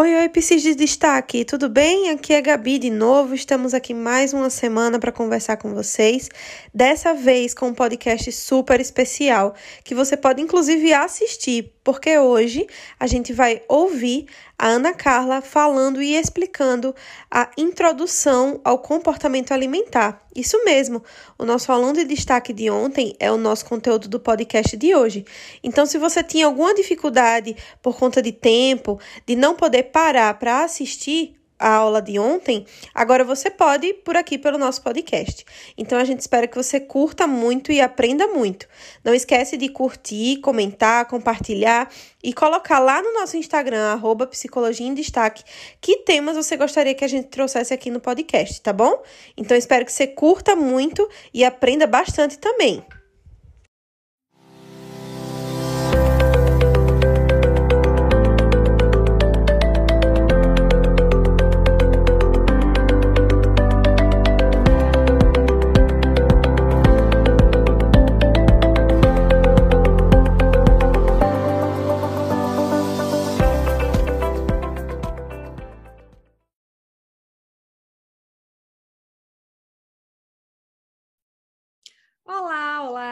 Oi, oi, Psis de Destaque, tudo bem? Aqui é Gabi de novo, estamos aqui mais uma semana para conversar com vocês, dessa vez com um podcast super especial, que você pode inclusive assistir, porque hoje a gente vai ouvir a Ana Carla falando e explicando a introdução ao comportamento alimentar. Isso mesmo, o nosso aluno de destaque de ontem é o nosso conteúdo do podcast de hoje. Então, se você tinha alguma dificuldade por conta de tempo, de não poder parar para assistir, a aula de ontem, agora você pode por aqui pelo nosso podcast. Então a gente espera que você curta muito e aprenda muito. Não esquece de curtir, comentar, compartilhar e colocar lá no nosso Instagram, arroba Psicologia em Destaque, que temas você gostaria que a gente trouxesse aqui no podcast, tá bom? Então espero que você curta muito e aprenda bastante também.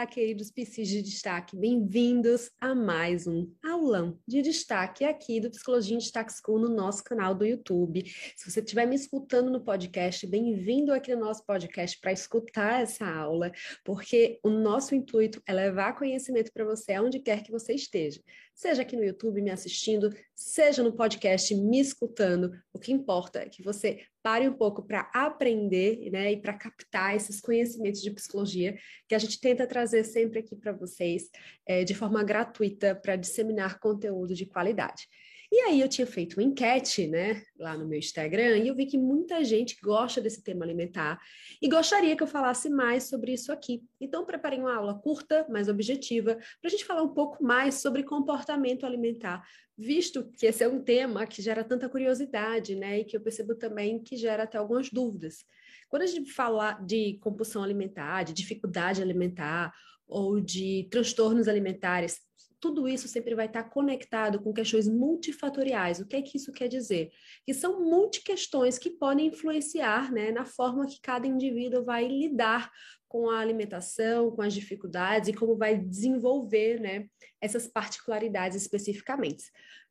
Queridos PCs de destaque, bem-vindos a mais um aulão de destaque aqui do Psicologia em Destaque School no nosso canal do YouTube. Se você estiver me escutando no podcast, bem-vindo aqui no nosso podcast para escutar essa aula, porque o nosso intuito é levar conhecimento para você aonde quer que você esteja seja aqui no YouTube me assistindo, seja no podcast me escutando. O que importa é que você pare um pouco para aprender né, e para captar esses conhecimentos de psicologia que a gente tenta trazer sempre aqui para vocês é, de forma gratuita para disseminar conteúdo de qualidade. E aí eu tinha feito uma enquete, né, lá no meu Instagram, e eu vi que muita gente gosta desse tema alimentar e gostaria que eu falasse mais sobre isso aqui. Então preparei uma aula curta, mais objetiva, para a gente falar um pouco mais sobre comportamento alimentar, visto que esse é um tema que gera tanta curiosidade, né, e que eu percebo também que gera até algumas dúvidas. Quando a gente fala de compulsão alimentar, de dificuldade alimentar ou de transtornos alimentares, tudo isso sempre vai estar conectado com questões multifatoriais. O que é que isso quer dizer? Que são multi-questões que podem influenciar né, na forma que cada indivíduo vai lidar com a alimentação, com as dificuldades e como vai desenvolver né, essas particularidades especificamente.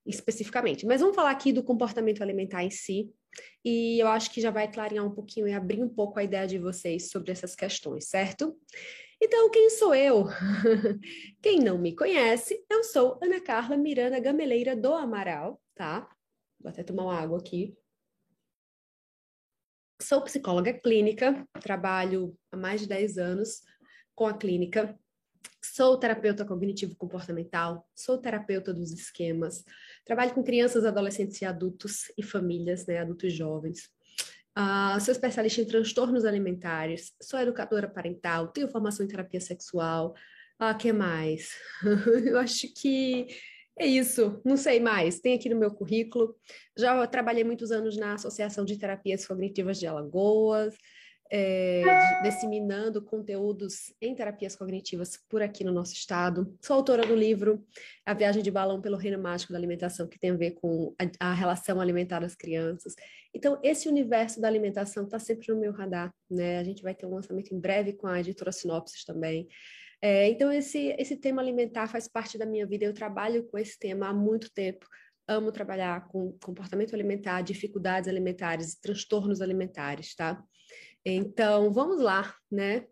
especificamente. Mas vamos falar aqui do comportamento alimentar em si, e eu acho que já vai clarear um pouquinho e abrir um pouco a ideia de vocês sobre essas questões, certo? Então, quem sou eu? quem não me conhece, eu sou Ana Carla Miranda Gameleira do Amaral, tá? Vou até tomar uma água aqui. Sou psicóloga clínica, trabalho há mais de 10 anos com a clínica. Sou terapeuta cognitivo comportamental, sou terapeuta dos esquemas, trabalho com crianças, adolescentes e adultos e famílias, né, adultos jovens. Uh, sou especialista em transtornos alimentares, sou educadora parental, tenho formação em terapia sexual. Ah, que mais? Eu acho que é isso, não sei mais. Tem aqui no meu currículo. Já trabalhei muitos anos na Associação de Terapias Cognitivas de Alagoas, é, disseminando conteúdos em terapias cognitivas por aqui no nosso estado. Sou autora do livro A Viagem de Balão pelo Reino Mágico da Alimentação, que tem a ver com a, a relação alimentar das crianças. Então, esse universo da alimentação está sempre no meu radar, né? A gente vai ter um lançamento em breve com a editora Sinopsis também. É, então, esse, esse tema alimentar faz parte da minha vida. Eu trabalho com esse tema há muito tempo. Amo trabalhar com comportamento alimentar, dificuldades alimentares, transtornos alimentares, tá? Então, vamos lá, né?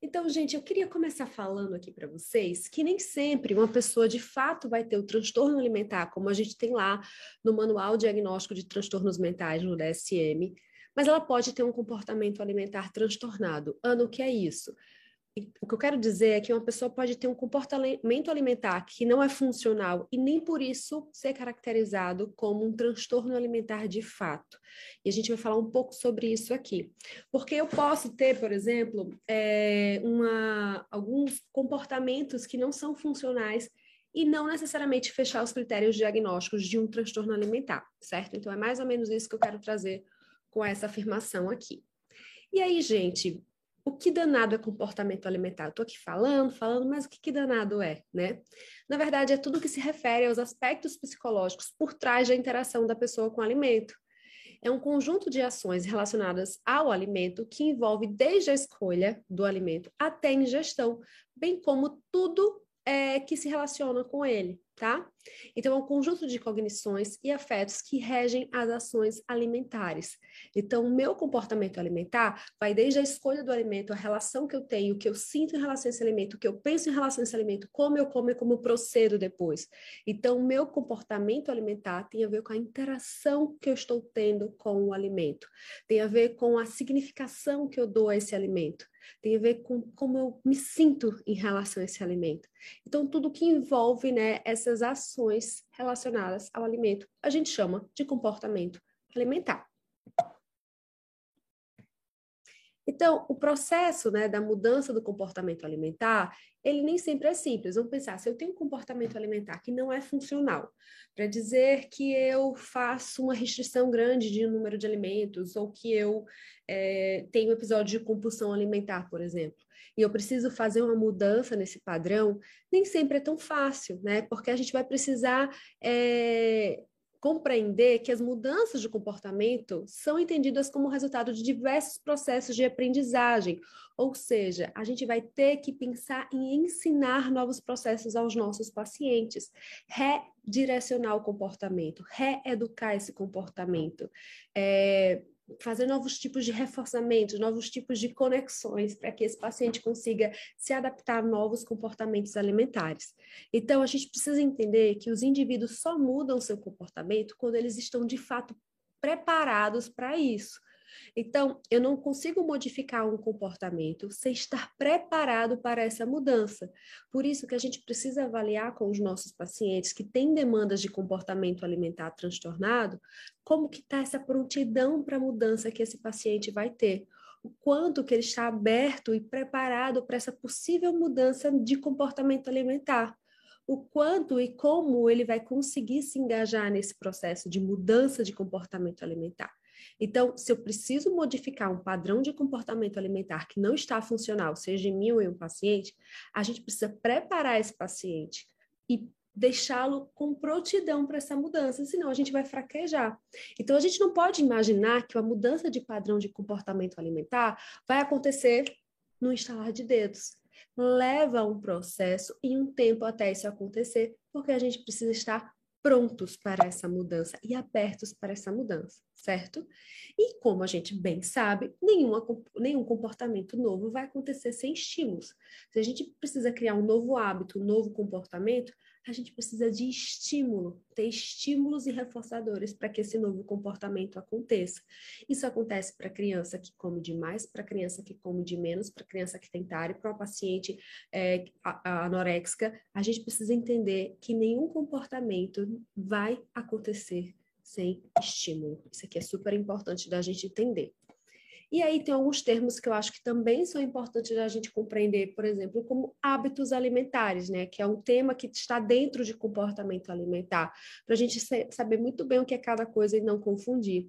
Então, gente, eu queria começar falando aqui para vocês que nem sempre uma pessoa de fato vai ter o transtorno alimentar, como a gente tem lá no Manual Diagnóstico de Transtornos Mentais no DSM, mas ela pode ter um comportamento alimentar transtornado. Ana, o que é isso? O que eu quero dizer é que uma pessoa pode ter um comportamento alimentar que não é funcional e nem por isso ser caracterizado como um transtorno alimentar de fato. E a gente vai falar um pouco sobre isso aqui. Porque eu posso ter, por exemplo, é, uma, alguns comportamentos que não são funcionais e não necessariamente fechar os critérios diagnósticos de um transtorno alimentar, certo? Então é mais ou menos isso que eu quero trazer com essa afirmação aqui. E aí, gente, o que danado é comportamento alimentar? Estou aqui falando, falando, mas o que, que danado é, né? Na verdade, é tudo que se refere aos aspectos psicológicos por trás da interação da pessoa com o alimento. É um conjunto de ações relacionadas ao alimento que envolve desde a escolha do alimento até a ingestão, bem como tudo é, que se relaciona com ele tá? Então, é um conjunto de cognições e afetos que regem as ações alimentares. Então, o meu comportamento alimentar vai desde a escolha do alimento, a relação que eu tenho, o que eu sinto em relação a esse alimento, o que eu penso em relação a esse alimento, como eu como e como eu procedo depois. Então, o meu comportamento alimentar tem a ver com a interação que eu estou tendo com o alimento, tem a ver com a significação que eu dou a esse alimento tem a ver com como eu me sinto em relação a esse alimento. Então, tudo que envolve né, essas ações relacionadas ao alimento, a gente chama de comportamento alimentar. Então, o processo né, da mudança do comportamento alimentar, ele nem sempre é simples. Vamos pensar, se eu tenho um comportamento alimentar que não é funcional, para dizer que eu faço uma restrição grande de número de alimentos, ou que eu é, tenho um episódio de compulsão alimentar, por exemplo, e eu preciso fazer uma mudança nesse padrão, nem sempre é tão fácil, né? Porque a gente vai precisar é, compreender que as mudanças de comportamento são entendidas como resultado de diversos processos de aprendizagem, ou seja, a gente vai ter que pensar em ensinar novos processos aos nossos pacientes, redirecionar o comportamento, reeducar esse comportamento. É, fazer novos tipos de reforçamentos, novos tipos de conexões para que esse paciente consiga se adaptar a novos comportamentos alimentares. Então, a gente precisa entender que os indivíduos só mudam seu comportamento quando eles estão de fato preparados para isso. Então, eu não consigo modificar um comportamento sem estar preparado para essa mudança. Por isso que a gente precisa avaliar com os nossos pacientes que têm demandas de comportamento alimentar transtornado, como que está essa prontidão para a mudança que esse paciente vai ter o quanto que ele está aberto e preparado para essa possível mudança de comportamento alimentar o quanto e como ele vai conseguir se engajar nesse processo de mudança de comportamento alimentar. Então, se eu preciso modificar um padrão de comportamento alimentar que não está funcional, seja em mim ou em um paciente, a gente precisa preparar esse paciente e deixá-lo com prontidão para essa mudança, senão a gente vai fraquejar. Então, a gente não pode imaginar que a mudança de padrão de comportamento alimentar vai acontecer no instalar de dedos. Leva um processo e um tempo até isso acontecer, porque a gente precisa estar prontos para essa mudança e abertos para essa mudança, certo? E como a gente bem sabe, nenhuma, nenhum comportamento novo vai acontecer sem estímulos. Se a gente precisa criar um novo hábito, um novo comportamento, a gente precisa de estímulo, ter estímulos e reforçadores para que esse novo comportamento aconteça. Isso acontece para criança que come demais, para criança que come de menos, para criança que tem TARI, para uma paciente é, anoréxica. A gente precisa entender que nenhum comportamento vai acontecer sem estímulo. Isso aqui é super importante da gente entender. E aí tem alguns termos que eu acho que também são importantes da gente compreender, por exemplo, como hábitos alimentares, né? Que é um tema que está dentro de comportamento alimentar, para a gente saber muito bem o que é cada coisa e não confundir.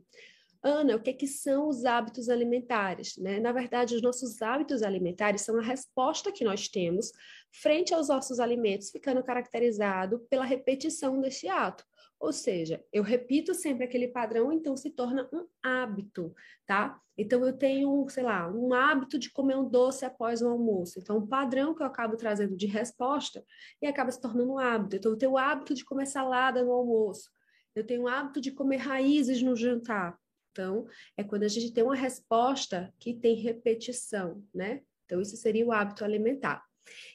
Ana, o que, é que são os hábitos alimentares? Né? Na verdade, os nossos hábitos alimentares são a resposta que nós temos frente aos nossos alimentos, ficando caracterizado pela repetição desse ato. Ou seja, eu repito sempre aquele padrão, então se torna um hábito, tá? Então eu tenho, sei lá, um hábito de comer um doce após o almoço. Então, um padrão que eu acabo trazendo de resposta e acaba se tornando um hábito. Então, eu tenho o hábito de comer salada no almoço. Eu tenho o hábito de comer raízes no jantar. Então, é quando a gente tem uma resposta que tem repetição, né? Então, isso seria o hábito alimentar.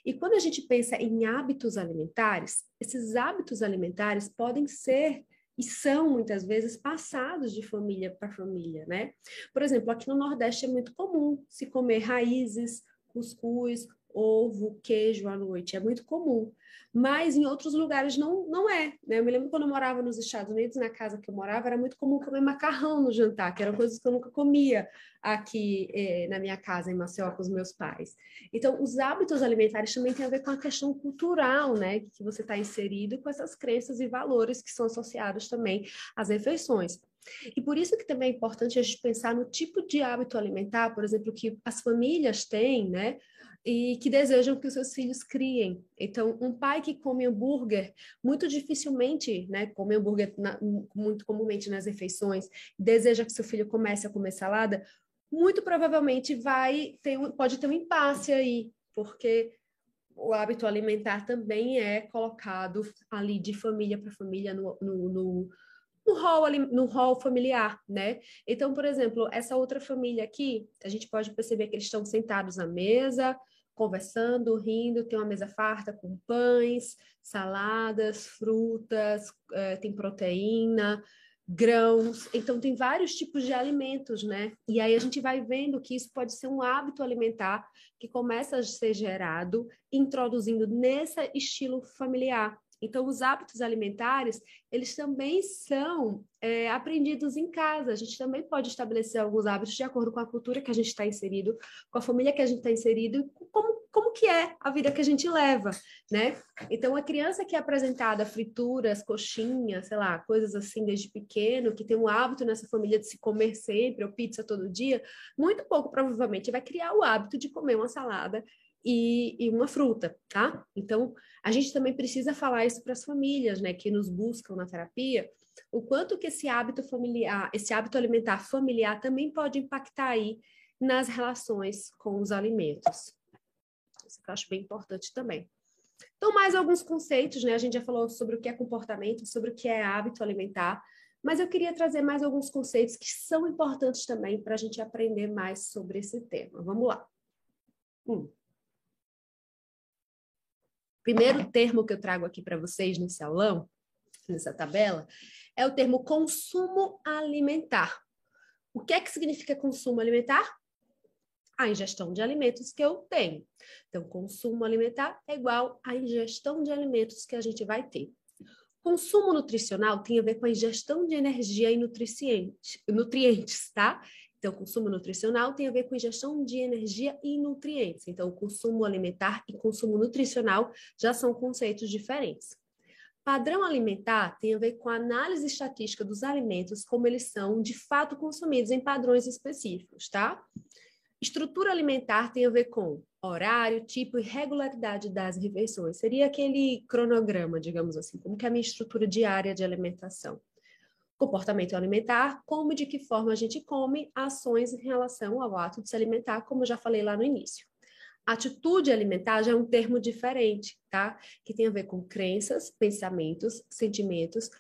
E quando a gente pensa em hábitos alimentares, esses hábitos alimentares podem ser e são muitas vezes passados de família para família, né? Por exemplo, aqui no Nordeste é muito comum se comer raízes, cuscuz, ovo, queijo à noite, é muito comum mas em outros lugares não, não é. Né? Eu me lembro quando eu morava nos Estados Unidos, na casa que eu morava, era muito comum comer macarrão no jantar, que eram coisas que eu nunca comia aqui eh, na minha casa, em Maceió, com os meus pais. Então, os hábitos alimentares também têm a ver com a questão cultural, né? Que você está inserido com essas crenças e valores que são associados também às refeições. E por isso que também é importante a gente pensar no tipo de hábito alimentar, por exemplo, que as famílias têm, né? E que desejam que os seus filhos criem. Então, um pai que come hambúrguer, muito dificilmente, né, come hambúrguer na, muito comumente nas refeições, deseja que seu filho comece a comer salada, muito provavelmente vai ter, pode ter um impasse aí, porque o hábito alimentar também é colocado ali de família para família no, no, no, no hall, no hall familiar, né? Então, por exemplo, essa outra família aqui, a gente pode perceber que eles estão sentados à mesa, conversando, rindo, tem uma mesa farta com pães, saladas, frutas, é, tem proteína, grãos, então tem vários tipos de alimentos, né? E aí a gente vai vendo que isso pode ser um hábito alimentar que começa a ser gerado, introduzindo nesse estilo familiar. Então, os hábitos alimentares, eles também são é, aprendidos em casa. A gente também pode estabelecer alguns hábitos de acordo com a cultura que a gente está inserido, com a família que a gente está inserido e como, como que é a vida que a gente leva, né? Então, a criança que é apresentada frituras, coxinhas, sei lá, coisas assim desde pequeno, que tem um hábito nessa família de se comer sempre, ou pizza todo dia, muito pouco provavelmente vai criar o hábito de comer uma salada e, e, uma fruta, tá? Então, a gente também precisa falar isso para as famílias, né, que nos buscam na terapia, o quanto que esse hábito familiar, esse hábito alimentar familiar também pode impactar aí nas relações com os alimentos. Isso que eu acho bem importante também. Então, mais alguns conceitos, né? A gente já falou sobre o que é comportamento, sobre o que é hábito alimentar, mas eu queria trazer mais alguns conceitos que são importantes também para a gente aprender mais sobre esse tema. Vamos lá. Um. Primeiro termo que eu trago aqui para vocês nesse aulão, nessa tabela, é o termo consumo alimentar. O que é que significa consumo alimentar? A ingestão de alimentos que eu tenho. Então, consumo alimentar é igual à ingestão de alimentos que a gente vai ter. Consumo nutricional tem a ver com a ingestão de energia e nutrientes, tá? Então, consumo nutricional tem a ver com ingestão de energia e nutrientes. Então, consumo alimentar e consumo nutricional já são conceitos diferentes. Padrão alimentar tem a ver com a análise estatística dos alimentos, como eles são de fato consumidos em padrões específicos, tá? Estrutura alimentar tem a ver com horário, tipo e regularidade das refeições. Seria aquele cronograma, digamos assim, como que é a minha estrutura diária de alimentação comportamento alimentar, como e de que forma a gente come, ações em relação ao ato de se alimentar, como eu já falei lá no início. Atitude alimentar já é um termo diferente, tá? Que tem a ver com crenças, pensamentos, sentimentos,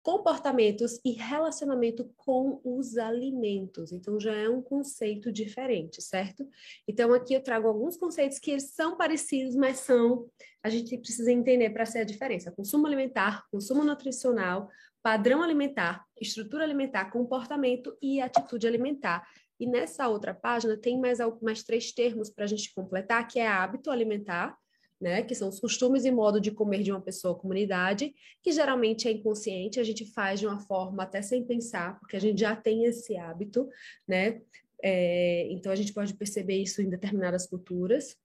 comportamentos e relacionamento com os alimentos. Então já é um conceito diferente, certo? Então aqui eu trago alguns conceitos que são parecidos, mas são a gente precisa entender para ser a diferença. Consumo alimentar, consumo nutricional, padrão alimentar, estrutura alimentar, comportamento e atitude alimentar. E nessa outra página tem mais, mais três termos para a gente completar, que é hábito alimentar, né, que são os costumes e modo de comer de uma pessoa ou comunidade, que geralmente é inconsciente, a gente faz de uma forma até sem pensar, porque a gente já tem esse hábito, né? É, então a gente pode perceber isso em determinadas culturas.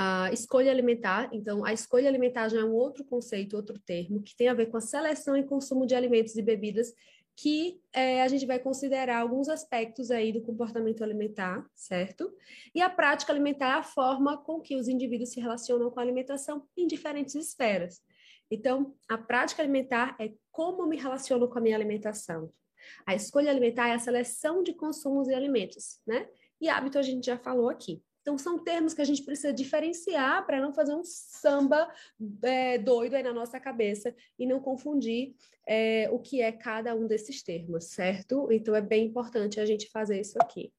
A escolha alimentar, então, a escolha alimentar já é um outro conceito, outro termo, que tem a ver com a seleção e consumo de alimentos e bebidas, que é, a gente vai considerar alguns aspectos aí do comportamento alimentar, certo? E a prática alimentar é a forma com que os indivíduos se relacionam com a alimentação em diferentes esferas. Então, a prática alimentar é como me relaciono com a minha alimentação. A escolha alimentar é a seleção de consumos e alimentos, né? E hábito a gente já falou aqui. Então, são termos que a gente precisa diferenciar para não fazer um samba é, doido aí na nossa cabeça e não confundir é, o que é cada um desses termos, certo? Então, é bem importante a gente fazer isso aqui.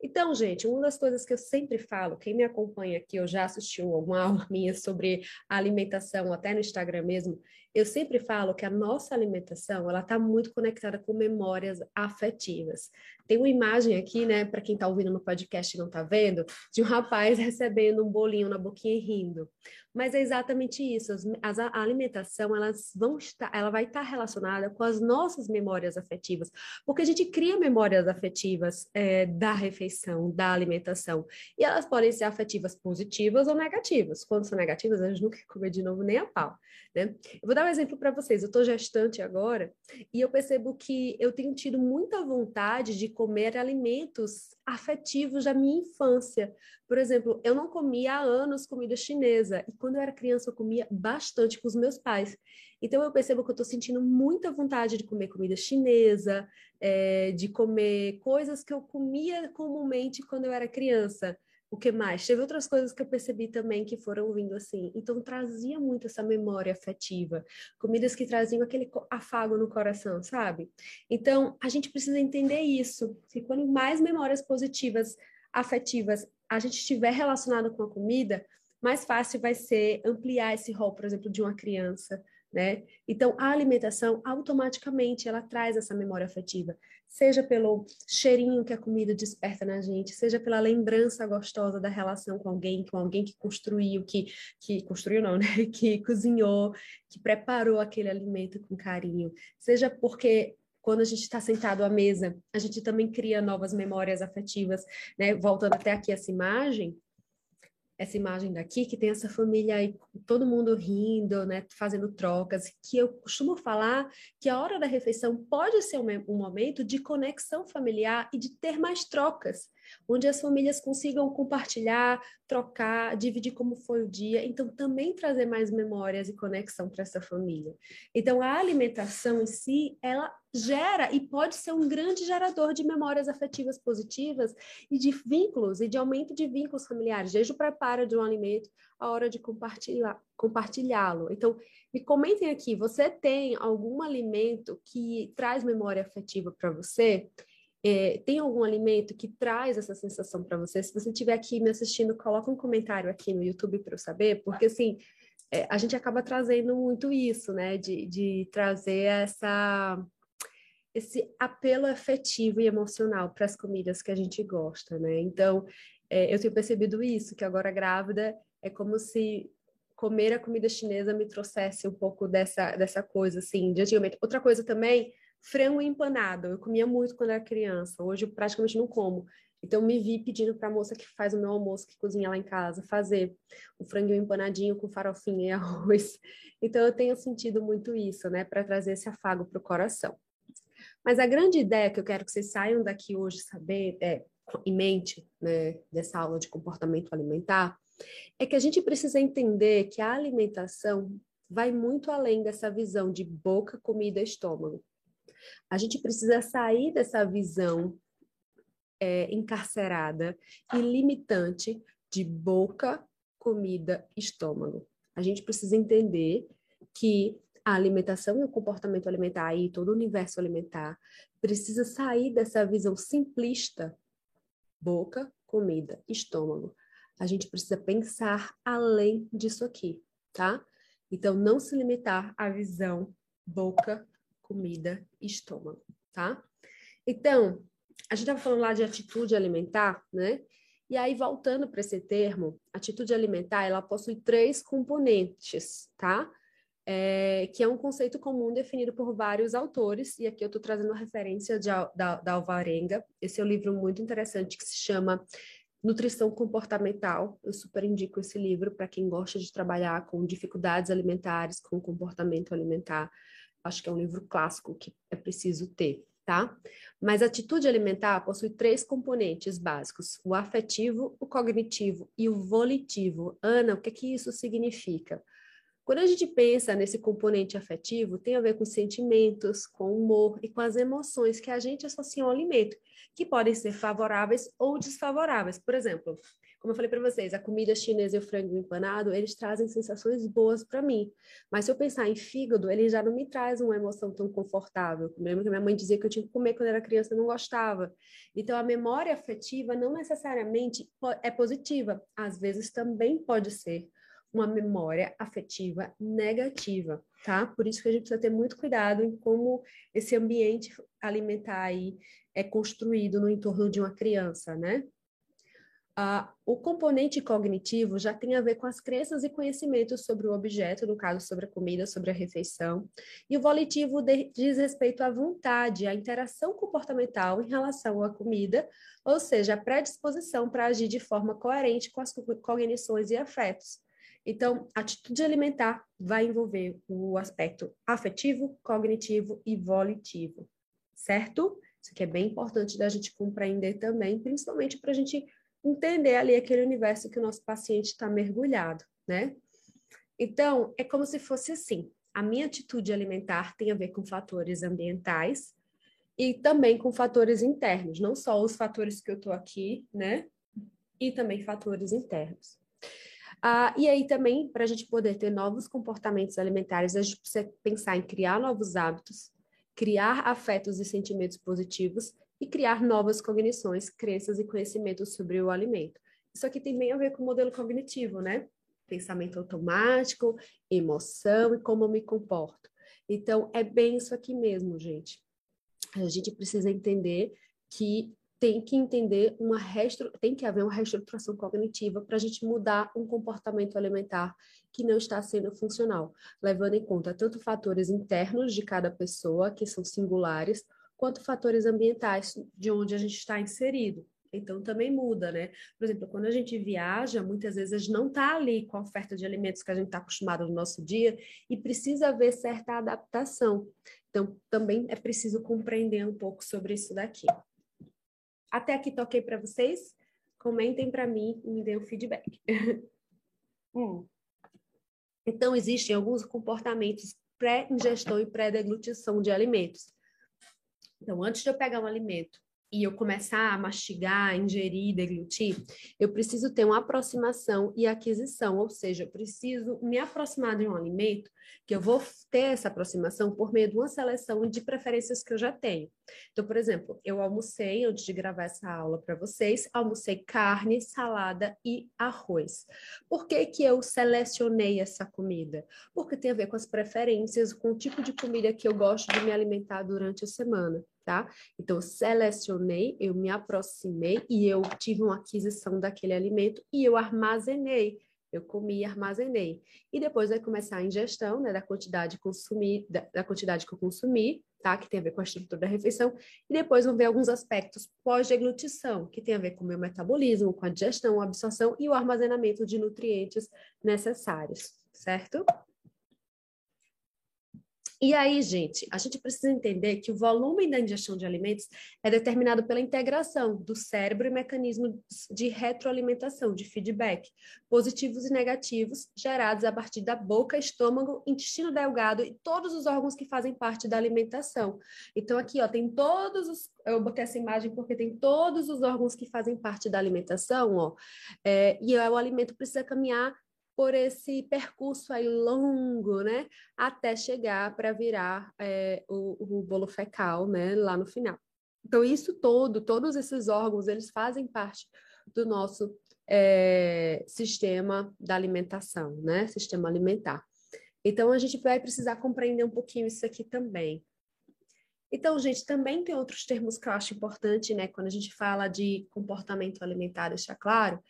Então, gente, uma das coisas que eu sempre falo, quem me acompanha aqui, eu já assistiu alguma aula minha sobre alimentação, até no Instagram mesmo, eu sempre falo que a nossa alimentação, ela está muito conectada com memórias afetivas, Tem uma imagem aqui, né, para quem está ouvindo no podcast e não está vendo, de um rapaz recebendo um bolinho na boquinha e rindo. Mas é exatamente isso. As, as, a alimentação, elas vão estar, ela vai estar relacionada com as nossas memórias afetivas, porque a gente cria memórias afetivas é, da refeição, da alimentação, e elas podem ser afetivas positivas ou negativas. Quando são negativas, a gente nunca quer comer de novo nem a pau, né? Eu vou dar um exemplo para vocês. Eu estou gestante agora e eu percebo que eu tenho tido muita vontade de comer alimentos afetivos da minha infância. Por exemplo, eu não comia há anos comida chinesa e quando eu era criança eu comia bastante com os meus pais. Então eu percebo que eu estou sentindo muita vontade de comer comida chinesa, é, de comer coisas que eu comia comumente quando eu era criança. O que mais? Teve outras coisas que eu percebi também que foram vindo assim. Então trazia muito essa memória afetiva, comidas que traziam aquele afago no coração, sabe? Então a gente precisa entender isso. Que quando mais memórias positivas, afetivas, a gente estiver relacionado com a comida, mais fácil vai ser ampliar esse rol, por exemplo, de uma criança, né? Então, a alimentação automaticamente ela traz essa memória afetiva, seja pelo cheirinho que a comida desperta na gente, seja pela lembrança gostosa da relação com alguém, com alguém que construiu, que que construiu não, né? Que cozinhou, que preparou aquele alimento com carinho, seja porque quando a gente está sentado à mesa, a gente também cria novas memórias afetivas, né? Voltando até aqui essa imagem, essa imagem daqui, que tem essa família aí, todo mundo rindo, né, fazendo trocas, que eu costumo falar que a hora da refeição pode ser um, um momento de conexão familiar e de ter mais trocas, onde as famílias consigam compartilhar, trocar, dividir como foi o dia, então também trazer mais memórias e conexão para essa família. Então a alimentação em si, ela gera e pode ser um grande gerador de memórias afetivas positivas e de vínculos e de aumento de vínculos familiares, desde o preparo de um alimento a hora de compartilhar, compartilhá-lo. Então, me comentem aqui, você tem algum alimento que traz memória afetiva para você? É, tem algum alimento que traz essa sensação para você? Se você estiver aqui me assistindo, coloca um comentário aqui no YouTube para eu saber, porque assim, é, a gente acaba trazendo muito isso, né? De, de trazer essa esse apelo afetivo e emocional para as comidas que a gente gosta, né? Então, é, eu tenho percebido isso, que agora grávida é como se comer a comida chinesa me trouxesse um pouco dessa, dessa coisa, assim, de antigamente. Outra coisa também, frango empanado. Eu comia muito quando era criança, hoje eu praticamente não como. Então, me vi pedindo para a moça que faz o meu almoço, que cozinha lá em casa, fazer o frango empanadinho com farofinha e arroz. Então, eu tenho sentido muito isso, né, para trazer esse afago para o coração. Mas a grande ideia que eu quero que vocês saiam daqui hoje saber, é, em mente, né, dessa aula de comportamento alimentar, é que a gente precisa entender que a alimentação vai muito além dessa visão de boca, comida, estômago. A gente precisa sair dessa visão é, encarcerada e limitante de boca, comida, estômago. A gente precisa entender que a alimentação e o comportamento alimentar e todo o universo alimentar precisa sair dessa visão simplista boca, comida, estômago. A gente precisa pensar além disso aqui, tá? Então, não se limitar à visão boca, comida, estômago, tá? Então, a gente estava falando lá de atitude alimentar, né? E aí, voltando para esse termo, atitude alimentar, ela possui três componentes, tá? é, que é um conceito comum definido por vários autores, e aqui eu estou trazendo a referência de, da, da Alvarenga. Esse é um livro muito interessante que se chama Nutrição Comportamental. Eu super indico esse livro para quem gosta de trabalhar com dificuldades alimentares, com comportamento alimentar. Acho que é um livro clássico que é preciso ter, tá? Mas a atitude alimentar possui três componentes básicos: o afetivo, o cognitivo e o volitivo. Ana, o que, que isso significa? Quando a gente pensa nesse componente afetivo, tem a ver com sentimentos, com humor e com as emoções que a gente associa ao alimento, que podem ser favoráveis ou desfavoráveis. Por exemplo, como eu falei para vocês, a comida chinesa e o frango empanado, eles trazem sensações boas para mim. Mas se eu pensar em fígado, ele já não me traz uma emoção tão confortável. Eu lembro que minha mãe dizia que eu tinha que comer quando era criança, eu não gostava. Então a memória afetiva não necessariamente é positiva, às vezes também pode ser uma memória afetiva negativa, tá? Por isso que a gente precisa ter muito cuidado em como esse ambiente alimentar aí é construído no entorno de uma criança, né? Ah, o componente cognitivo já tem a ver com as crenças e conhecimentos sobre o objeto, no caso, sobre a comida, sobre a refeição. E o volitivo de, diz respeito à vontade, à interação comportamental em relação à comida, ou seja, a predisposição para agir de forma coerente com as cognições e afetos. Então, a atitude alimentar vai envolver o aspecto afetivo, cognitivo e volitivo, certo? Isso aqui é bem importante da gente compreender também, principalmente para a gente entender ali aquele universo que o nosso paciente está mergulhado, né? Então, é como se fosse assim: a minha atitude alimentar tem a ver com fatores ambientais e também com fatores internos, não só os fatores que eu estou aqui, né? E também fatores internos. Ah, e aí também, para a gente poder ter novos comportamentos alimentares, a gente precisa pensar em criar novos hábitos, criar afetos e sentimentos positivos e criar novas cognições, crenças e conhecimentos sobre o alimento. Isso aqui tem bem a ver com o modelo cognitivo, né? Pensamento automático, emoção e como eu me comporto. Então, é bem isso aqui mesmo, gente. A gente precisa entender que tem que entender uma restru... tem que haver uma reestruturação cognitiva para a gente mudar um comportamento alimentar que não está sendo funcional, levando em conta tanto fatores internos de cada pessoa, que são singulares, quanto fatores ambientais de onde a gente está inserido. Então também muda, né? Por exemplo, quando a gente viaja, muitas vezes a gente não está ali com a oferta de alimentos que a gente está acostumado no nosso dia e precisa haver certa adaptação. Então também é preciso compreender um pouco sobre isso daqui. Até aqui toquei para vocês? Comentem para mim e me deem o feedback. hum. Então existem alguns comportamentos pré-ingestão e pré-deglutição de alimentos então, antes de eu pegar um alimento e eu começar a mastigar, ingerir, deglutir, eu preciso ter uma aproximação e aquisição, ou seja, eu preciso me aproximar de um alimento que eu vou ter essa aproximação por meio de uma seleção de preferências que eu já tenho. Então, por exemplo, eu almocei antes de gravar essa aula para vocês, almocei carne, salada e arroz. Por que que eu selecionei essa comida? Porque tem a ver com as preferências, com o tipo de comida que eu gosto de me alimentar durante a semana tá? Então, eu selecionei, eu me aproximei e eu tive uma aquisição daquele alimento e eu armazenei. Eu comi e armazenei. E depois vai começar a ingestão, né, da quantidade consumir, da, da quantidade que eu consumi, tá? Que tem a ver com a estrutura da refeição. E depois vão ver alguns aspectos pós-deglutição, que tem a ver com o meu metabolismo, com a digestão, a absorção e o armazenamento de nutrientes necessários, certo? E aí, gente, a gente precisa entender que o volume da ingestão de alimentos é determinado pela integração do cérebro e mecanismos de retroalimentação, de feedback, positivos e negativos, gerados a partir da boca, estômago, intestino delgado e todos os órgãos que fazem parte da alimentação. Então, aqui, ó, tem todos os. Eu botei essa imagem porque tem todos os órgãos que fazem parte da alimentação, ó. É, e o alimento precisa caminhar por esse percurso aí longo, né, até chegar para virar é, o, o bolo fecal, né, lá no final. Então, isso todo, todos esses órgãos, eles fazem parte do nosso é, sistema da alimentação, né, sistema alimentar. Então, a gente vai precisar compreender um pouquinho isso aqui também. Então, gente, também tem outros termos que eu acho importante, né, quando a gente fala de comportamento alimentar, deixar claro,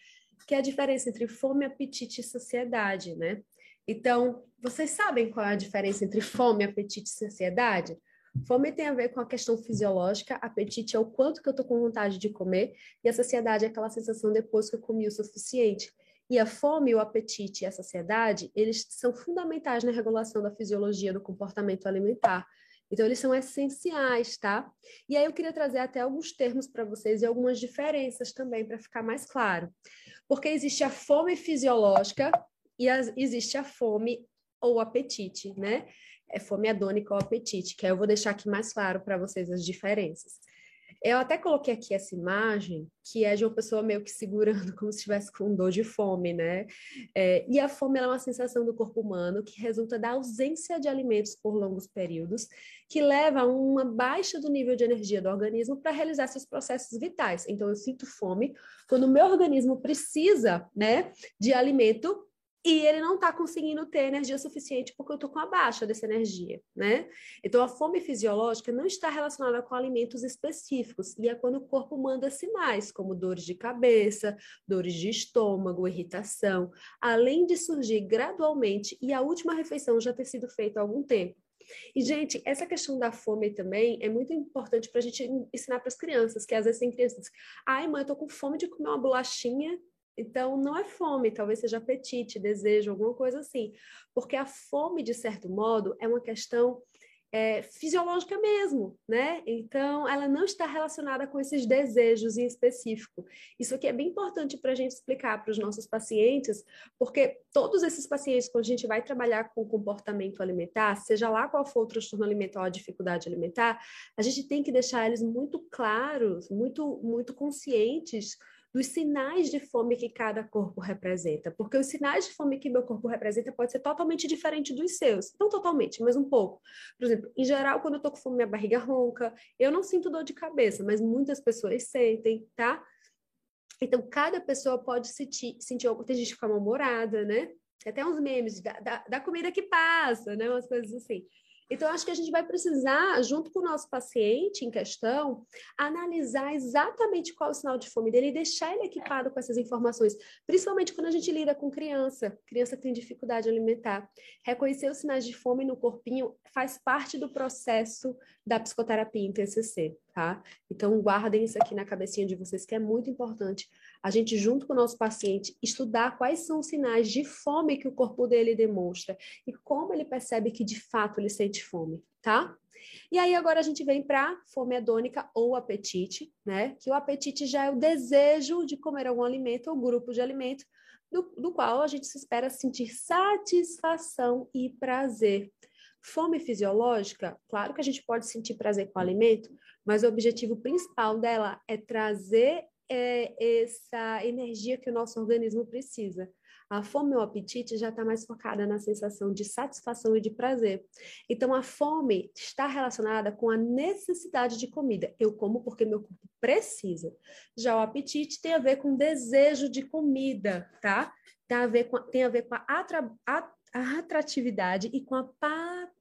que é a diferença entre fome, apetite e saciedade, né? Então, vocês sabem qual é a diferença entre fome, apetite e saciedade? Fome tem a ver com a questão fisiológica, apetite é o quanto que eu tô com vontade de comer, e a saciedade é aquela sensação depois que eu comi o suficiente. E a fome, o apetite e a saciedade, eles são fundamentais na regulação da fisiologia do comportamento alimentar. Então, eles são essenciais, tá? E aí eu queria trazer até alguns termos para vocês e algumas diferenças também, para ficar mais claro. Porque existe a fome fisiológica e existe a fome ou apetite, né? É fome hedônica ou apetite, que aí eu vou deixar aqui mais claro para vocês as diferenças. Eu até coloquei aqui essa imagem, que é de uma pessoa meio que segurando, como se estivesse com dor de fome, né? É, e a fome é uma sensação do corpo humano que resulta da ausência de alimentos por longos períodos, que leva a uma baixa do nível de energia do organismo para realizar seus processos vitais. Então, eu sinto fome quando o meu organismo precisa, né, de alimento e ele não está conseguindo ter energia suficiente porque eu estou com a baixa dessa energia, né? Então, a fome fisiológica não está relacionada com alimentos específicos, e é quando o corpo manda sinais, como dores de cabeça, dores de estômago, irritação, além de surgir gradualmente e a última refeição já ter sido feita há algum tempo. E, gente, essa questão da fome também é muito importante para a gente ensinar para as crianças, que às vezes tem crianças, ai, mãe, eu tô com fome de comer uma bolachinha então, não é fome, talvez seja apetite, desejo, alguma coisa assim. Porque a fome, de certo modo, é uma questão é, fisiológica mesmo, né? Então, ela não está relacionada com esses desejos em específico. Isso aqui é bem importante para a gente explicar para os nossos pacientes, porque todos esses pacientes, quando a gente vai trabalhar com comportamento alimentar, seja lá qual for o transtorno alimentar ou a dificuldade alimentar, a gente tem que deixar eles muito claros, muito, muito conscientes dos sinais de fome que cada corpo representa, porque os sinais de fome que meu corpo representa pode ser totalmente diferente dos seus, não totalmente, mas um pouco. Por exemplo, em geral, quando eu tô com fome, minha barriga ronca, eu não sinto dor de cabeça, mas muitas pessoas sentem, tá? Então, cada pessoa pode sentir, sentir algo, tem gente que fica mal-humorada, né? Tem até uns memes da, da, da comida que passa, né? Umas coisas assim. Então, acho que a gente vai precisar, junto com o nosso paciente em questão, analisar exatamente qual é o sinal de fome dele e deixar ele equipado com essas informações, principalmente quando a gente lida com criança, criança que tem dificuldade alimentar. Reconhecer os sinais de fome no corpinho faz parte do processo da psicoterapia em TCC, tá? Então, guardem isso aqui na cabecinha de vocês, que é muito importante a gente, junto com o nosso paciente, estudar quais são os sinais de fome que o corpo dele demonstra e como ele percebe que de fato ele sente fome, tá? E aí agora a gente vem para fome hedônica ou apetite, né? Que o apetite já é o desejo de comer algum alimento ou grupo de alimento do, do qual a gente se espera sentir satisfação e prazer. Fome fisiológica, claro que a gente pode sentir prazer com o alimento, mas o objetivo principal dela é trazer é, essa energia que o nosso organismo precisa. A fome ou apetite já está mais focada na sensação de satisfação e de prazer. Então, a fome está relacionada com a necessidade de comida. Eu como porque meu corpo precisa. Já o apetite tem a ver com desejo de comida, tá? Tem a ver com, tem a, ver com a, atra, a, a atratividade e com a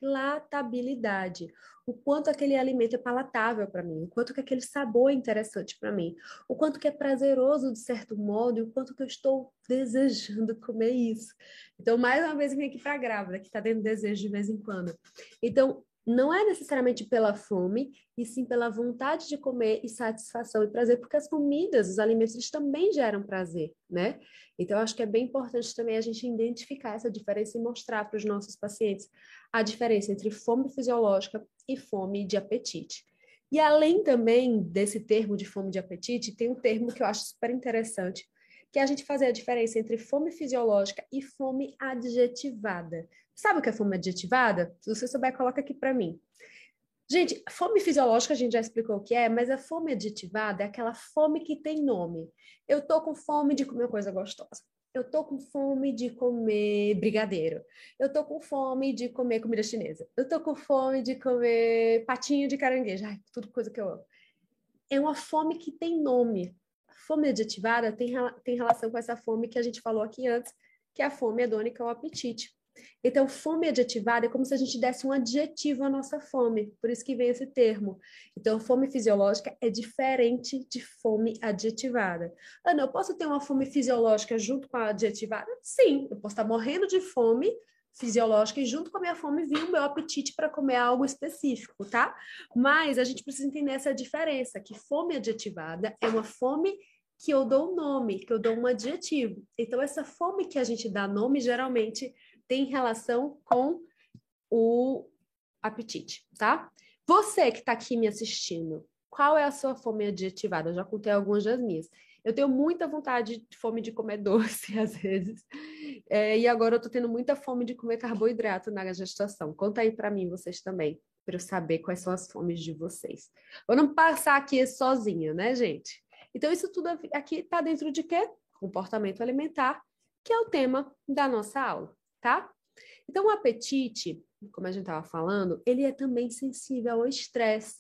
palatabilidade o quanto aquele alimento é palatável para mim, o quanto que aquele sabor é interessante para mim, o quanto que é prazeroso de certo modo e o quanto que eu estou desejando comer isso. Então, mais uma vez, vim aqui para a grávida, que está tendo desejo de vez em quando. Então, não é necessariamente pela fome, e sim pela vontade de comer e satisfação e prazer, porque as comidas, os alimentos, eles também geram prazer, né? Então, acho que é bem importante também a gente identificar essa diferença e mostrar para os nossos pacientes a diferença entre fome fisiológica e fome de apetite. E além também desse termo de fome de apetite, tem um termo que eu acho super interessante, que é a gente fazer a diferença entre fome fisiológica e fome adjetivada. Sabe o que é fome adjetivada? Se você souber, coloca aqui para mim. Gente, fome fisiológica a gente já explicou o que é, mas a fome adjetivada é aquela fome que tem nome. Eu tô com fome de comer coisa gostosa. Eu tô com fome de comer brigadeiro. Eu tô com fome de comer comida chinesa. Eu tô com fome de comer patinho de caranguejo. Ai, tudo coisa que eu amo. É uma fome que tem nome. Fome adjetivada tem, tem relação com essa fome que a gente falou aqui antes, que é a fome hedônica ou apetite. Então, fome adjetivada é como se a gente desse um adjetivo à nossa fome, por isso que vem esse termo. Então, fome fisiológica é diferente de fome adjetivada. Ana, eu posso ter uma fome fisiológica junto com a adjetivada? Sim, eu posso estar morrendo de fome fisiológica e junto com a minha fome vir o meu apetite para comer algo específico, tá? Mas a gente precisa entender essa diferença, que fome adjetivada é uma fome que eu dou um nome, que eu dou um adjetivo. Então, essa fome que a gente dá nome, geralmente tem relação com o apetite, tá? Você que está aqui me assistindo, qual é a sua fome adjetivada? Eu já contei algumas das minhas. Eu tenho muita vontade de fome de comer doce, às vezes. É, e agora eu tô tendo muita fome de comer carboidrato na gestação. Conta aí para mim, vocês também, para eu saber quais são as fomes de vocês. Vou não passar aqui sozinha, né, gente? Então, isso tudo aqui tá dentro de quê? Comportamento alimentar, que é o tema da nossa aula tá? Então, o apetite, como a gente estava falando, ele é também sensível ao estresse.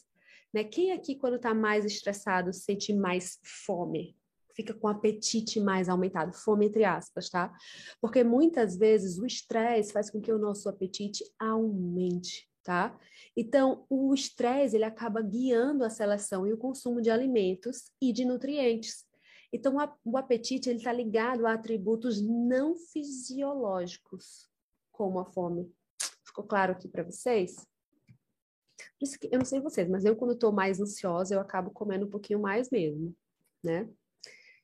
Né? Quem aqui, quando está mais estressado, sente mais fome? fica com apetite mais aumentado, fome entre aspas, tá? Porque muitas vezes o estresse faz com que o nosso apetite aumente, tá? Então, o estresse ele acaba guiando a seleção e o consumo de alimentos e de nutrientes. Então, o apetite está ligado a atributos não fisiológicos, como a fome. Ficou claro aqui para vocês? Por isso que, eu não sei vocês, mas eu quando estou mais ansiosa, eu acabo comendo um pouquinho mais mesmo, né?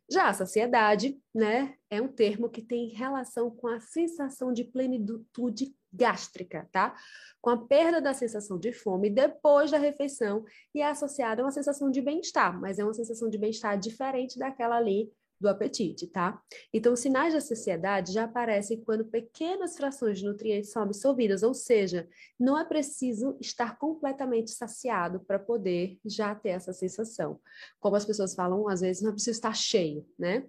Já a saciedade, né, é um termo que tem relação com a sensação de plenitude gástrica, tá? Com a perda da sensação de fome depois da refeição e é associada a uma sensação de bem-estar, mas é uma sensação de bem-estar diferente daquela ali do apetite, tá? Então, sinais da saciedade já aparecem quando pequenas frações de nutrientes são absorvidas, ou seja, não é preciso estar completamente saciado para poder já ter essa sensação. Como as pessoas falam, às vezes não é preciso estar cheio, né?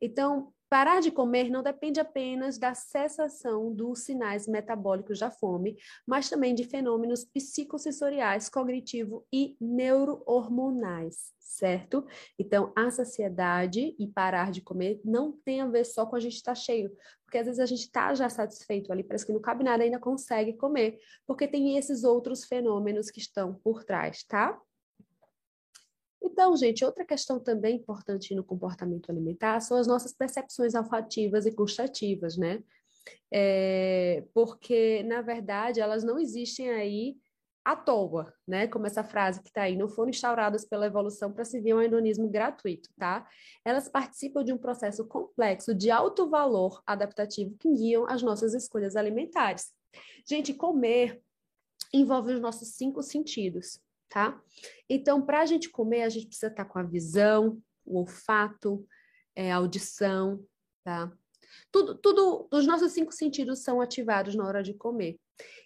Então, Parar de comer não depende apenas da cessação dos sinais metabólicos da fome, mas também de fenômenos psicossensoriais, cognitivo e neurohormonais, certo? Então, a saciedade e parar de comer não tem a ver só com a gente estar tá cheio, porque às vezes a gente está já satisfeito ali, parece que não cabe nada, ainda consegue comer, porque tem esses outros fenômenos que estão por trás, tá? Então, gente, outra questão também importante no comportamento alimentar são as nossas percepções olfativas e gustativas, né? É, porque, na verdade, elas não existem aí à toa, né? Como essa frase que está aí, não foram instauradas pela evolução para servir um hedonismo gratuito, tá? Elas participam de um processo complexo de alto valor adaptativo que guiam as nossas escolhas alimentares. Gente, comer envolve os nossos cinco sentidos, tá? Então, para a gente comer, a gente precisa estar tá com a visão, o olfato, é, a audição, tá? Tudo, tudo, os nossos cinco sentidos são ativados na hora de comer.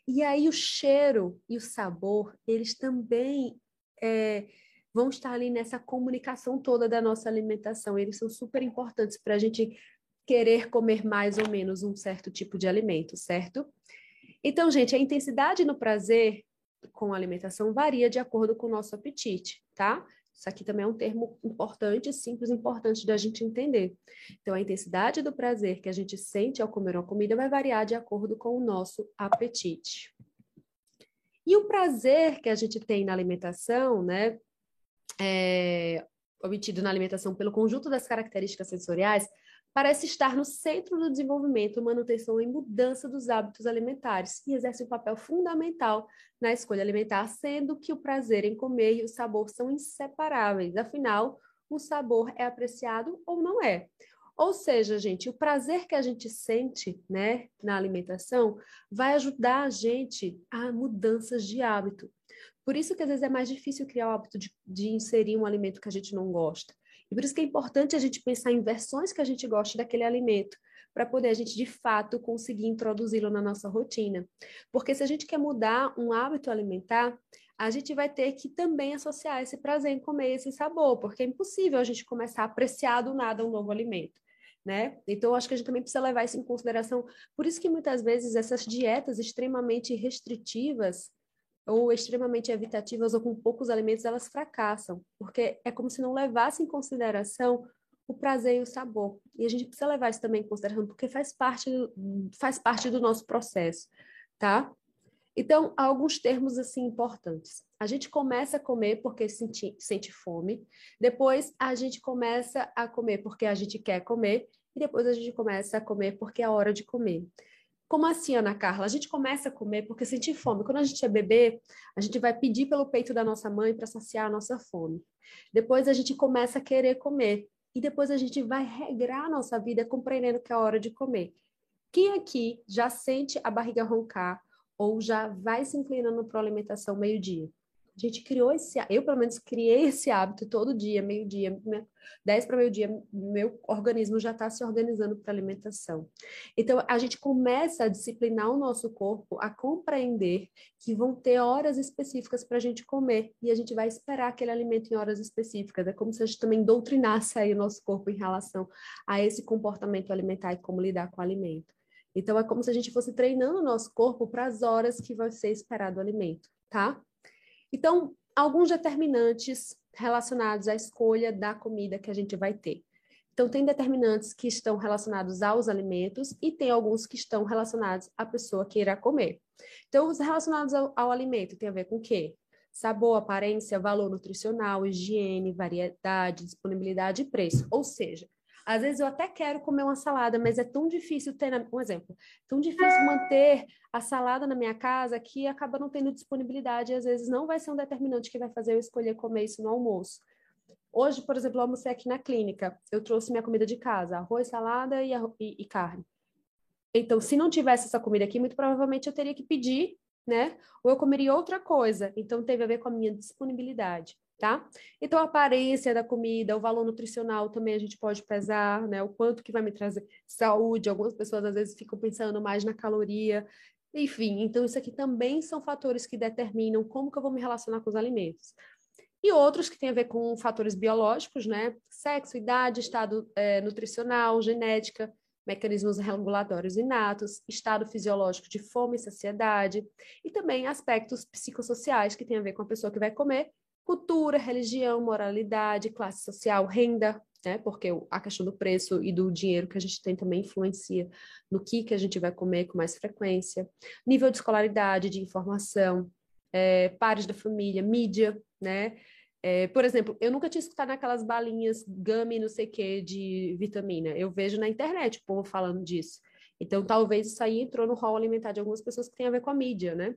E aí o cheiro e o sabor, eles também é, vão estar ali nessa comunicação toda da nossa alimentação. Eles são super importantes para a gente querer comer mais ou menos um certo tipo de alimento, certo? Então, gente, a intensidade no prazer com a alimentação varia de acordo com o nosso apetite, tá? Isso aqui também é um termo importante, simples, importante da gente entender. Então, a intensidade do prazer que a gente sente ao comer uma comida vai variar de acordo com o nosso apetite. E o prazer que a gente tem na alimentação, né, é, obtido na alimentação pelo conjunto das características sensoriais, parece estar no centro do desenvolvimento, manutenção e mudança dos hábitos alimentares e exerce um papel fundamental na escolha alimentar, sendo que o prazer em comer e o sabor são inseparáveis. Afinal, o sabor é apreciado ou não é. Ou seja, gente, o prazer que a gente sente, né, na alimentação vai ajudar a gente a mudanças de hábito. Por isso que às vezes é mais difícil criar o hábito de, de inserir um alimento que a gente não gosta. E por isso que é importante a gente pensar em versões que a gente goste daquele alimento, para poder a gente de fato conseguir introduzi-lo na nossa rotina. Porque se a gente quer mudar um hábito alimentar, a gente vai ter que também associar esse prazer em comer esse sabor, porque é impossível a gente começar a apreciar do nada um novo alimento. Né? Então, acho que a gente também precisa levar isso em consideração. Por isso que muitas vezes essas dietas extremamente restritivas, ou extremamente evitativas ou com poucos alimentos, elas fracassam, porque é como se não levasse em consideração o prazer e o sabor. E a gente precisa levar isso também em consideração, porque faz parte, faz parte do nosso processo, tá? Então, há alguns termos assim importantes. A gente começa a comer porque sente, sente fome, depois a gente começa a comer porque a gente quer comer, e depois a gente começa a comer porque é a hora de comer. Como assim, Ana Carla? A gente começa a comer porque sente fome. Quando a gente é bebê, a gente vai pedir pelo peito da nossa mãe para saciar a nossa fome. Depois a gente começa a querer comer. E depois a gente vai regrar a nossa vida compreendendo que é hora de comer. Quem aqui já sente a barriga roncar ou já vai se inclinando para a alimentação meio-dia? A gente criou esse, eu pelo menos criei esse hábito todo dia, meio-dia, 10 para meio-dia, meu organismo já está se organizando para alimentação. Então, a gente começa a disciplinar o nosso corpo a compreender que vão ter horas específicas para a gente comer e a gente vai esperar aquele alimento em horas específicas. É como se a gente também doutrinasse aí o nosso corpo em relação a esse comportamento alimentar e como lidar com o alimento. Então, é como se a gente fosse treinando o nosso corpo para as horas que vai ser esperado o alimento, tá? Então, alguns determinantes relacionados à escolha da comida que a gente vai ter. Então, tem determinantes que estão relacionados aos alimentos e tem alguns que estão relacionados à pessoa que irá comer. Então, os relacionados ao, ao alimento tem a ver com o quê? Sabor, aparência, valor nutricional, higiene, variedade, disponibilidade e preço. Ou seja, às vezes eu até quero comer uma salada, mas é tão difícil ter, na... um exemplo, tão difícil manter a salada na minha casa que acaba não tendo disponibilidade e às vezes não vai ser um determinante que vai fazer eu escolher comer isso no almoço. Hoje, por exemplo, eu almocei aqui na clínica. Eu trouxe minha comida de casa, arroz, salada e, e, e carne. Então, se não tivesse essa comida aqui, muito provavelmente eu teria que pedir, né? Ou eu comeria outra coisa. Então, teve a ver com a minha disponibilidade tá? Então, a aparência da comida, o valor nutricional também a gente pode pesar, né? O quanto que vai me trazer saúde. Algumas pessoas às vezes ficam pensando mais na caloria. Enfim, então isso aqui também são fatores que determinam como que eu vou me relacionar com os alimentos. E outros que têm a ver com fatores biológicos, né? Sexo, idade, estado é, nutricional, genética, mecanismos regulatórios inatos, estado fisiológico de fome e saciedade, e também aspectos psicossociais que têm a ver com a pessoa que vai comer cultura, religião, moralidade, classe social, renda, né? Porque a questão do preço e do dinheiro que a gente tem também influencia no que, que a gente vai comer com mais frequência, nível de escolaridade, de informação, é, pares da família, mídia, né? É, por exemplo, eu nunca tinha escutado aquelas balinhas gummy, não sei o que, de vitamina. Eu vejo na internet o povo falando disso. Então, talvez isso aí entrou no rol alimentar de algumas pessoas que tem a ver com a mídia, né?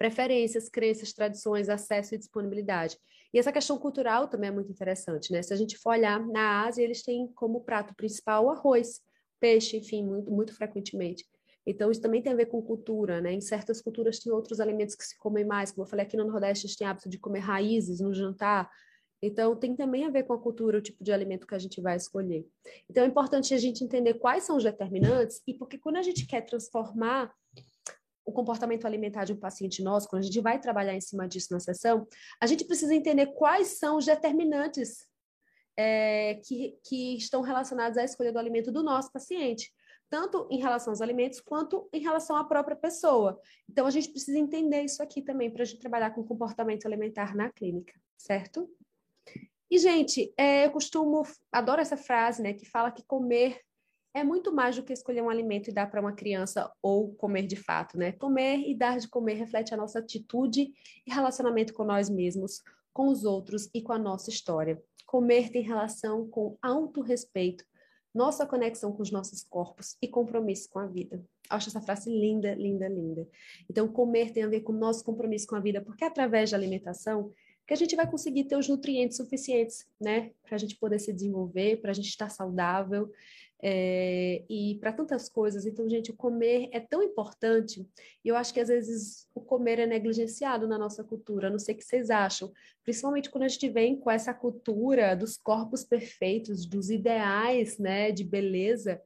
Preferências, crenças, tradições, acesso e disponibilidade. E essa questão cultural também é muito interessante, né? Se a gente for olhar na Ásia, eles têm como prato principal o arroz, peixe, enfim, muito, muito frequentemente. Então, isso também tem a ver com cultura, né? Em certas culturas tem outros alimentos que se comem mais, como eu falei aqui no Nordeste, a gente tem hábito de comer raízes no jantar. Então, tem também a ver com a cultura, o tipo de alimento que a gente vai escolher. Então, é importante a gente entender quais são os determinantes e porque quando a gente quer transformar o comportamento alimentar de um paciente nosso, quando a gente vai trabalhar em cima disso na sessão, a gente precisa entender quais são os determinantes é, que, que estão relacionados à escolha do alimento do nosso paciente, tanto em relação aos alimentos quanto em relação à própria pessoa. Então, a gente precisa entender isso aqui também para a gente trabalhar com comportamento alimentar na clínica, certo? E, gente, é, eu costumo, adoro essa frase, né, que fala que comer é muito mais do que escolher um alimento e dar para uma criança ou comer de fato, né? Comer e dar de comer reflete a nossa atitude e relacionamento com nós mesmos, com os outros e com a nossa história. Comer tem relação com autorrespeito, nossa conexão com os nossos corpos e compromisso com a vida. Acho essa frase linda, linda, linda. Então, comer tem a ver com nosso compromisso com a vida, porque é através da alimentação que a gente vai conseguir ter os nutrientes suficientes, né? Para a gente poder se desenvolver, para a gente estar saudável é, e para tantas coisas. Então, gente, o comer é tão importante, e eu acho que às vezes o comer é negligenciado na nossa cultura, não sei o que vocês acham, principalmente quando a gente vem com essa cultura dos corpos perfeitos, dos ideais, né, de beleza,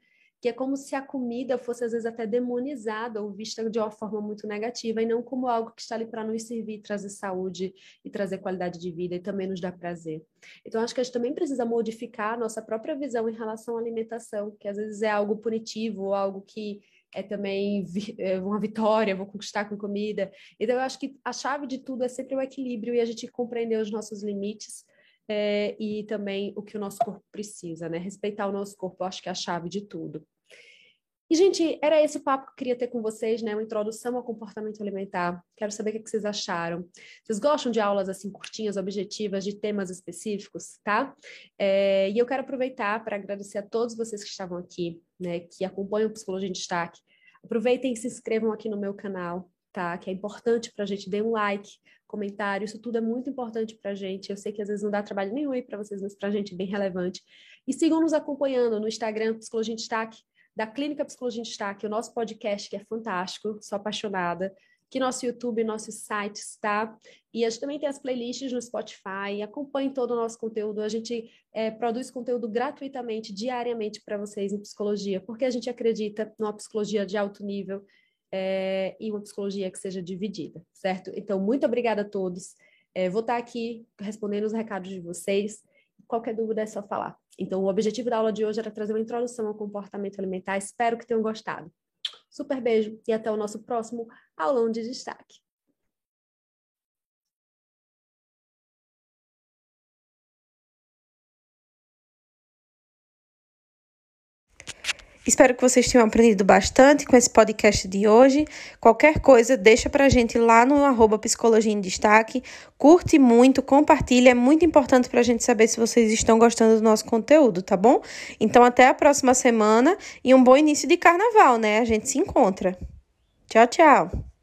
que é como se a comida fosse às vezes até demonizada ou vista de uma forma muito negativa e não como algo que está ali para nos servir, trazer saúde e trazer qualidade de vida e também nos dar prazer. Então acho que a gente também precisa modificar a nossa própria visão em relação à alimentação, que às vezes é algo punitivo ou algo que é também é uma vitória, vou conquistar com comida. Então eu acho que a chave de tudo é sempre o equilíbrio e a gente compreender os nossos limites é, e também o que o nosso corpo precisa, né? Respeitar o nosso corpo, acho que é a chave de tudo. E, gente, era esse o papo que eu queria ter com vocês, né? Uma introdução ao comportamento alimentar. Quero saber o que vocês acharam. Vocês gostam de aulas assim curtinhas, objetivas, de temas específicos, tá? É, e eu quero aproveitar para agradecer a todos vocês que estavam aqui, né? Que acompanham o Psicologia em Destaque. Aproveitem e se inscrevam aqui no meu canal, tá? Que é importante para a gente. Dê um like, comentário, isso tudo é muito importante para a gente. Eu sei que às vezes não dá trabalho nenhum aí para vocês, mas para a gente é bem relevante. E sigam nos acompanhando no Instagram, Psicologia em Destaque da Clínica Psicologia em Destaque, o nosso podcast que é fantástico, sou apaixonada, que nosso YouTube, nosso site está. E a gente também tem as playlists no Spotify. Acompanhe todo o nosso conteúdo. A gente é, produz conteúdo gratuitamente, diariamente para vocês em psicologia, porque a gente acredita numa psicologia de alto nível é, e uma psicologia que seja dividida, certo? Então, muito obrigada a todos. É, vou estar aqui respondendo os recados de vocês. Qualquer dúvida é só falar. Então, o objetivo da aula de hoje era trazer uma introdução ao comportamento alimentar. Espero que tenham gostado. Super beijo e até o nosso próximo aulão de destaque. Espero que vocês tenham aprendido bastante com esse podcast de hoje. Qualquer coisa, deixa pra gente lá no arroba Psicologia em Destaque. Curte muito, compartilha. É muito importante pra gente saber se vocês estão gostando do nosso conteúdo, tá bom? Então, até a próxima semana e um bom início de carnaval, né? A gente se encontra. Tchau, tchau!